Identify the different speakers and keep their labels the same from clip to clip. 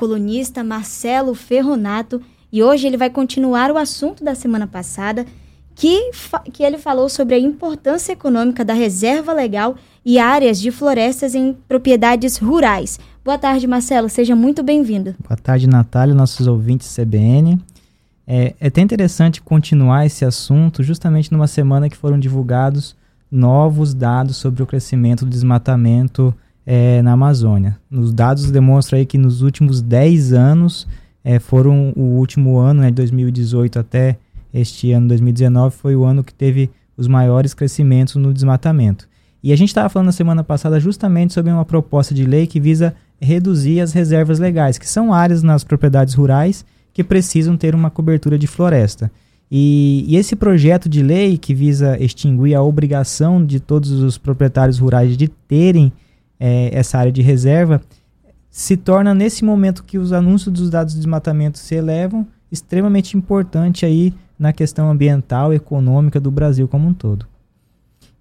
Speaker 1: colunista Marcelo Ferronato, e hoje ele vai continuar o assunto da semana passada, que, que ele falou sobre a importância econômica da reserva legal e áreas de florestas em propriedades rurais. Boa tarde, Marcelo, seja muito bem-vindo.
Speaker 2: Boa tarde, Natália, nossos ouvintes CBN. É, é até interessante continuar esse assunto justamente numa semana que foram divulgados novos dados sobre o crescimento do desmatamento é, na Amazônia. Os dados demonstram aí que nos últimos 10 anos, é, foram o último ano, né, de 2018 até este ano 2019, foi o ano que teve os maiores crescimentos no desmatamento. E a gente estava falando na semana passada justamente sobre uma proposta de lei que visa reduzir as reservas legais, que são áreas nas propriedades rurais que precisam ter uma cobertura de floresta. E, e, esse projeto de lei que visa extinguir a obrigação de todos os proprietários rurais de terem é, essa área de reserva se torna nesse momento que os anúncios dos dados de desmatamento se elevam extremamente importante aí na questão ambiental e econômica do Brasil como um todo.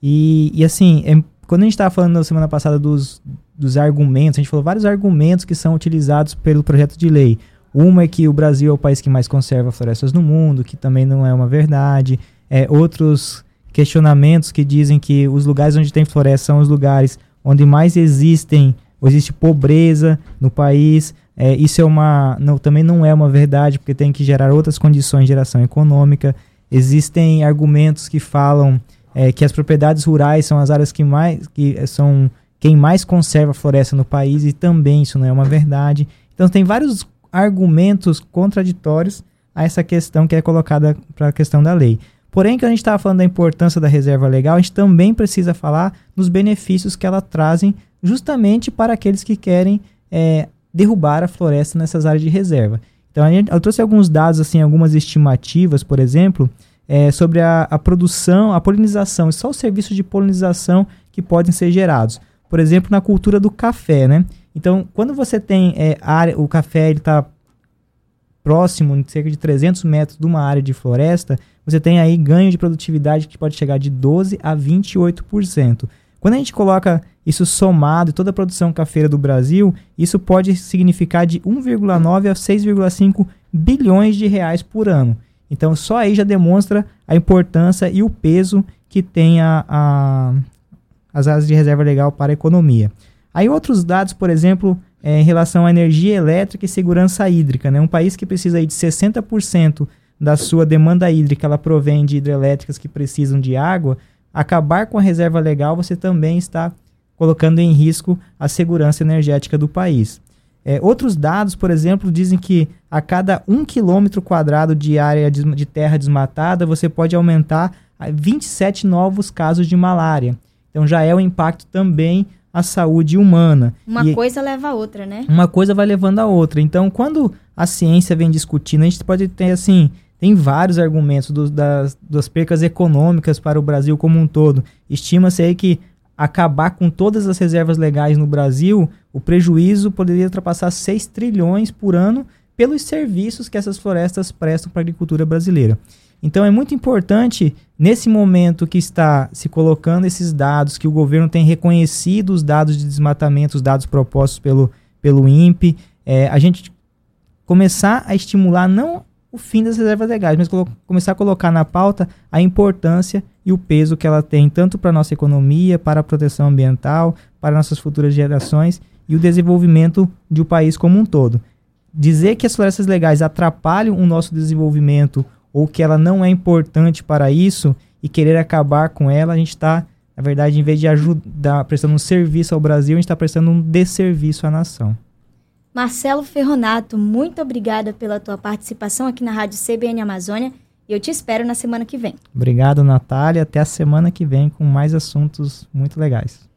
Speaker 2: E, e assim, é, quando a gente estava falando na semana passada dos, dos argumentos, a gente falou vários argumentos que são utilizados pelo projeto de lei. Uma é que o Brasil é o país que mais conserva florestas no mundo, que também não é uma verdade. É, outros questionamentos que dizem que os lugares onde tem floresta são os lugares onde mais existem, existe pobreza no país. É, isso é uma, não, também não é uma verdade, porque tem que gerar outras condições de geração econômica. Existem argumentos que falam é, que as propriedades rurais são as áreas que mais que são quem mais conserva a floresta no país e também isso não é uma verdade. Então tem vários argumentos contraditórios a essa questão que é colocada para a questão da lei. Porém, que a gente estava falando da importância da reserva legal, a gente também precisa falar nos benefícios que ela trazem justamente para aqueles que querem é, derrubar a floresta nessas áreas de reserva. Então, a gente, eu trouxe alguns dados, assim, algumas estimativas, por exemplo, é, sobre a, a, produção, a polinização e só os serviços de polinização que podem ser gerados. Por exemplo, na cultura do café, né? Então, quando você tem é, área, o café está próximo, cerca de 300 metros de uma área de floresta, você tem aí ganho de produtividade que pode chegar de 12 a 28%. Quando a gente coloca isso somado toda a produção cafeira do Brasil, isso pode significar de 1,9 a 6,5 bilhões de reais por ano. Então, só aí já demonstra a importância e o peso que tem a, a as áreas de reserva legal para a economia. Aí outros dados, por exemplo, é, em relação à energia elétrica e segurança hídrica. Né? Um país que precisa aí de 60% da sua demanda hídrica, ela provém de hidrelétricas que precisam de água, acabar com a reserva legal, você também está colocando em risco a segurança energética do país. É, outros dados, por exemplo, dizem que a cada um quilômetro quadrado de área de, de terra desmatada, você pode aumentar 27 novos casos de malária. Então já é um impacto também à saúde humana.
Speaker 1: Uma e coisa leva a outra, né?
Speaker 2: Uma coisa vai levando a outra. Então, quando a ciência vem discutindo, a gente pode ter assim, tem vários argumentos do, das, das percas econômicas para o Brasil como um todo. Estima-se aí que acabar com todas as reservas legais no Brasil, o prejuízo poderia ultrapassar 6 trilhões por ano pelos serviços que essas florestas prestam para a agricultura brasileira. Então é muito importante, nesse momento que está se colocando esses dados, que o governo tem reconhecido os dados de desmatamento, os dados propostos pelo, pelo INPE, é, a gente começar a estimular não o fim das reservas legais, mas começar a colocar na pauta a importância e o peso que ela tem tanto para a nossa economia, para a proteção ambiental, para nossas futuras gerações e o desenvolvimento de um país como um todo. Dizer que as florestas legais atrapalham o nosso desenvolvimento ou que ela não é importante para isso e querer acabar com ela, a gente está, na verdade, em vez de ajudar, prestando um serviço ao Brasil, a gente está prestando um desserviço à nação.
Speaker 1: Marcelo Ferronato, muito obrigada pela tua participação aqui na Rádio CBN Amazônia e eu te espero na semana que vem.
Speaker 2: Obrigado, Natália. Até a semana que vem com mais assuntos muito legais.